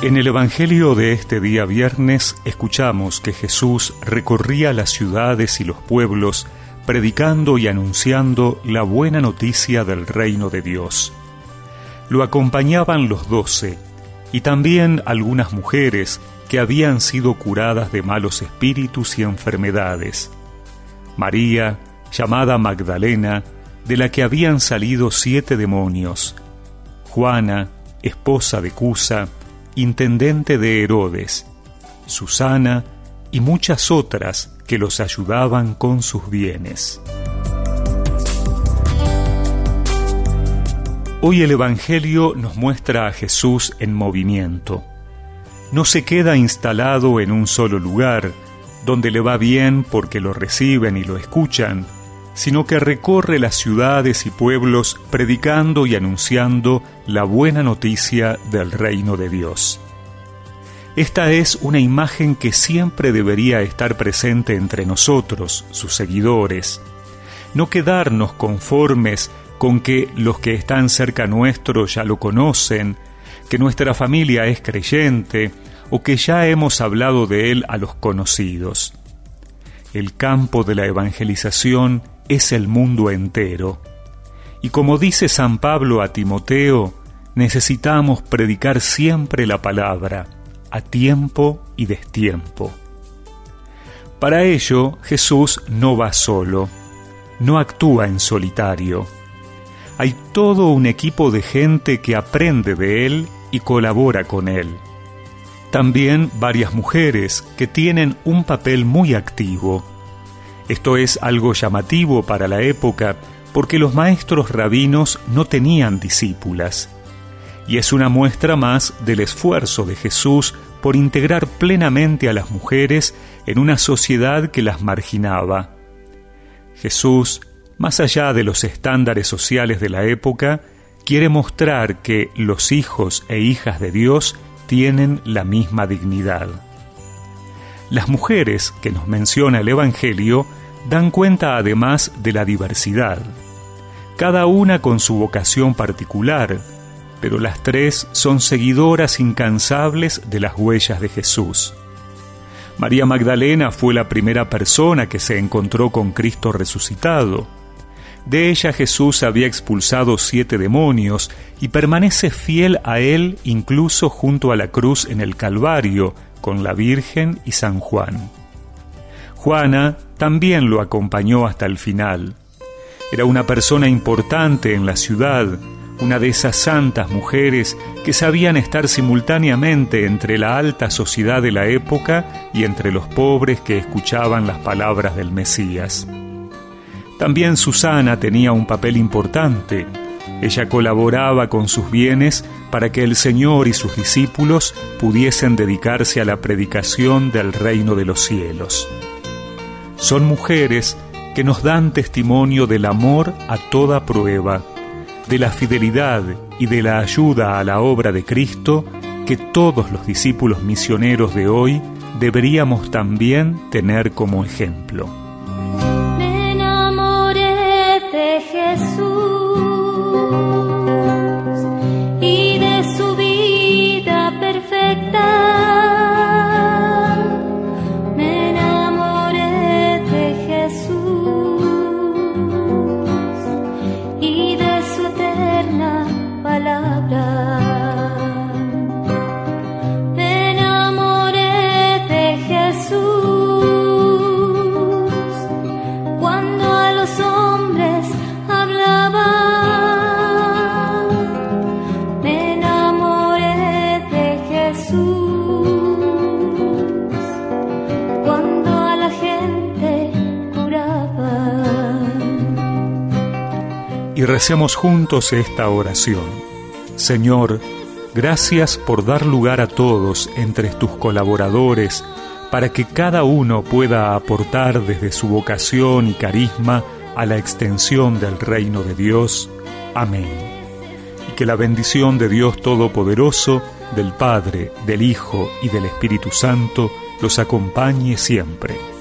En el Evangelio de este día viernes escuchamos que Jesús recorría las ciudades y los pueblos predicando y anunciando la buena noticia del reino de Dios. Lo acompañaban los doce y también algunas mujeres que habían sido curadas de malos espíritus y enfermedades. María, llamada Magdalena, de la que habían salido siete demonios. Juana, esposa de Cusa, intendente de Herodes, Susana y muchas otras que los ayudaban con sus bienes. Hoy el Evangelio nos muestra a Jesús en movimiento. No se queda instalado en un solo lugar, donde le va bien porque lo reciben y lo escuchan, sino que recorre las ciudades y pueblos predicando y anunciando la buena noticia del reino de Dios. Esta es una imagen que siempre debería estar presente entre nosotros, sus seguidores. No quedarnos conformes con que los que están cerca nuestro ya lo conocen, que nuestra familia es creyente o que ya hemos hablado de él a los conocidos. El campo de la evangelización es el mundo entero. Y como dice San Pablo a Timoteo, necesitamos predicar siempre la palabra, a tiempo y destiempo. Para ello, Jesús no va solo, no actúa en solitario. Hay todo un equipo de gente que aprende de él y colabora con él. También varias mujeres que tienen un papel muy activo esto es algo llamativo para la época porque los maestros rabinos no tenían discípulas. Y es una muestra más del esfuerzo de Jesús por integrar plenamente a las mujeres en una sociedad que las marginaba. Jesús, más allá de los estándares sociales de la época, quiere mostrar que los hijos e hijas de Dios tienen la misma dignidad. Las mujeres que nos menciona el Evangelio dan cuenta además de la diversidad, cada una con su vocación particular, pero las tres son seguidoras incansables de las huellas de Jesús. María Magdalena fue la primera persona que se encontró con Cristo resucitado. De ella Jesús había expulsado siete demonios y permanece fiel a él incluso junto a la cruz en el Calvario, con la Virgen y San Juan. Juana también lo acompañó hasta el final. Era una persona importante en la ciudad, una de esas santas mujeres que sabían estar simultáneamente entre la alta sociedad de la época y entre los pobres que escuchaban las palabras del Mesías. También Susana tenía un papel importante. Ella colaboraba con sus bienes para que el Señor y sus discípulos pudiesen dedicarse a la predicación del reino de los cielos. Son mujeres que nos dan testimonio del amor a toda prueba, de la fidelidad y de la ayuda a la obra de Cristo que todos los discípulos misioneros de hoy deberíamos también tener como ejemplo. Y recemos juntos esta oración. Señor, gracias por dar lugar a todos entre tus colaboradores para que cada uno pueda aportar desde su vocación y carisma a la extensión del reino de Dios. Amén. Y que la bendición de Dios Todopoderoso, del Padre, del Hijo y del Espíritu Santo los acompañe siempre.